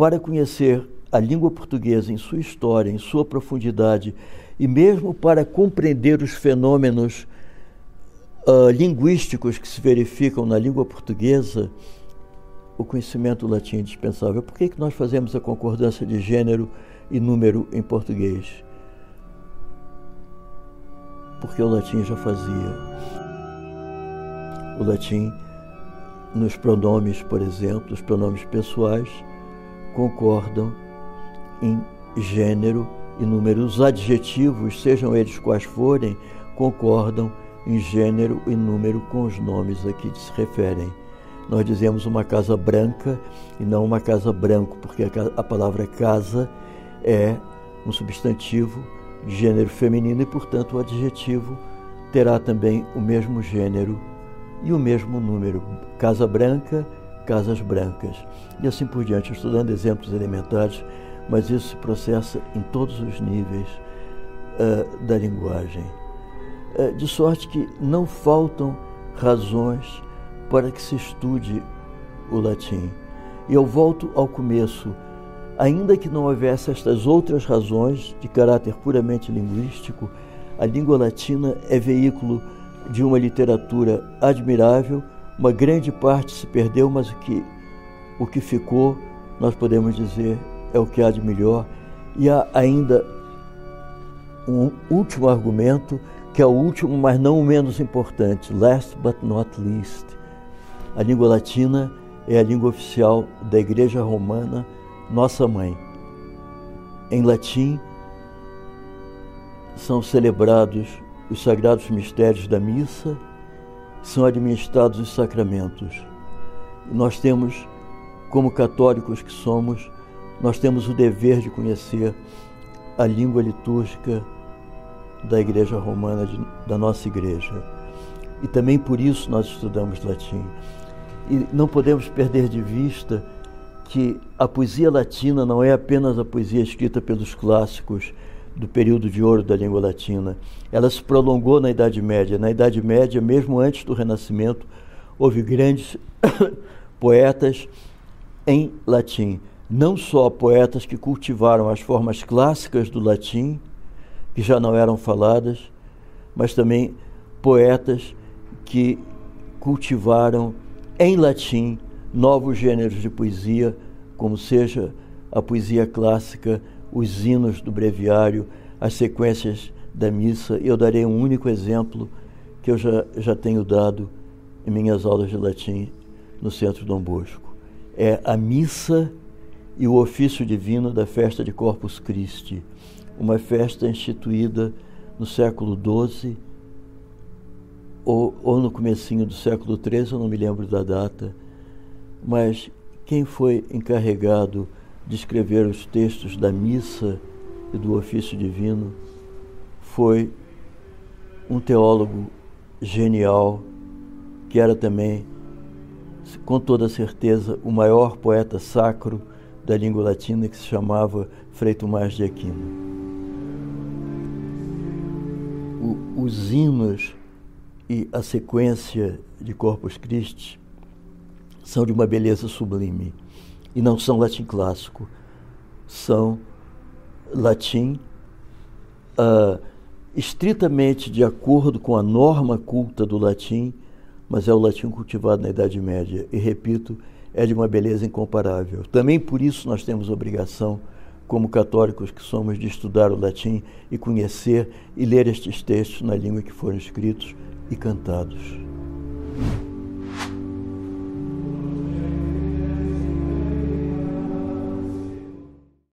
para conhecer a língua portuguesa em sua história, em sua profundidade, e mesmo para compreender os fenômenos uh, linguísticos que se verificam na língua portuguesa, o conhecimento latim é indispensável. Por que, que nós fazemos a concordância de gênero e número em português? Porque o latim já fazia. O latim, nos pronomes, por exemplo, os pronomes pessoais, concordam em gênero e número. Os adjetivos, sejam eles quais forem, concordam em gênero e número com os nomes a que se referem. Nós dizemos uma casa branca e não uma casa branco, porque a palavra casa é um substantivo de gênero feminino e, portanto, o adjetivo terá também o mesmo gênero e o mesmo número. Casa branca, casas brancas. E assim por diante, estudando exemplos elementares, mas isso se processa em todos os níveis uh, da linguagem. Uh, de sorte que não faltam razões para que se estude o latim. E eu volto ao começo. Ainda que não houvesse estas outras razões de caráter puramente linguístico, a língua latina é veículo de uma literatura admirável. Uma grande parte se perdeu, mas o que, o que ficou, nós podemos dizer, é o que há de melhor. E há ainda um último argumento, que é o último, mas não o menos importante, last but not least. A língua latina é a língua oficial da Igreja Romana, nossa mãe. Em latim são celebrados os sagrados mistérios da missa, são administrados os sacramentos. Nós temos, como católicos que somos, nós temos o dever de conhecer a língua litúrgica da Igreja Romana, de, da nossa Igreja. E também por isso nós estudamos latim. E não podemos perder de vista que a poesia latina não é apenas a poesia escrita pelos clássicos do período de ouro da língua latina. Ela se prolongou na Idade Média. Na Idade Média, mesmo antes do Renascimento, houve grandes poetas em latim não só poetas que cultivaram as formas clássicas do latim, que já não eram faladas, mas também poetas que cultivaram em latim novos gêneros de poesia, como seja a poesia clássica, os hinos do breviário, as sequências da missa. Eu darei um único exemplo que eu já, já tenho dado em minhas aulas de latim no Centro Dom Bosco. É a missa e o ofício divino da festa de Corpus Christi, uma festa instituída no século XII ou, ou no comecinho do século XIII, eu não me lembro da data, mas quem foi encarregado de escrever os textos da missa e do ofício divino foi um teólogo genial que era também, com toda certeza, o maior poeta sacro da língua latina que se chamava Frei Tomás de Aquino. O, os hinos e a sequência de Corpus Christi são de uma beleza sublime e não são latim clássico, são latim uh, estritamente de acordo com a norma culta do latim, mas é o latim cultivado na Idade Média. E repito, é de uma beleza incomparável. Também por isso nós temos obrigação, como católicos que somos, de estudar o latim e conhecer e ler estes textos na língua que foram escritos e cantados.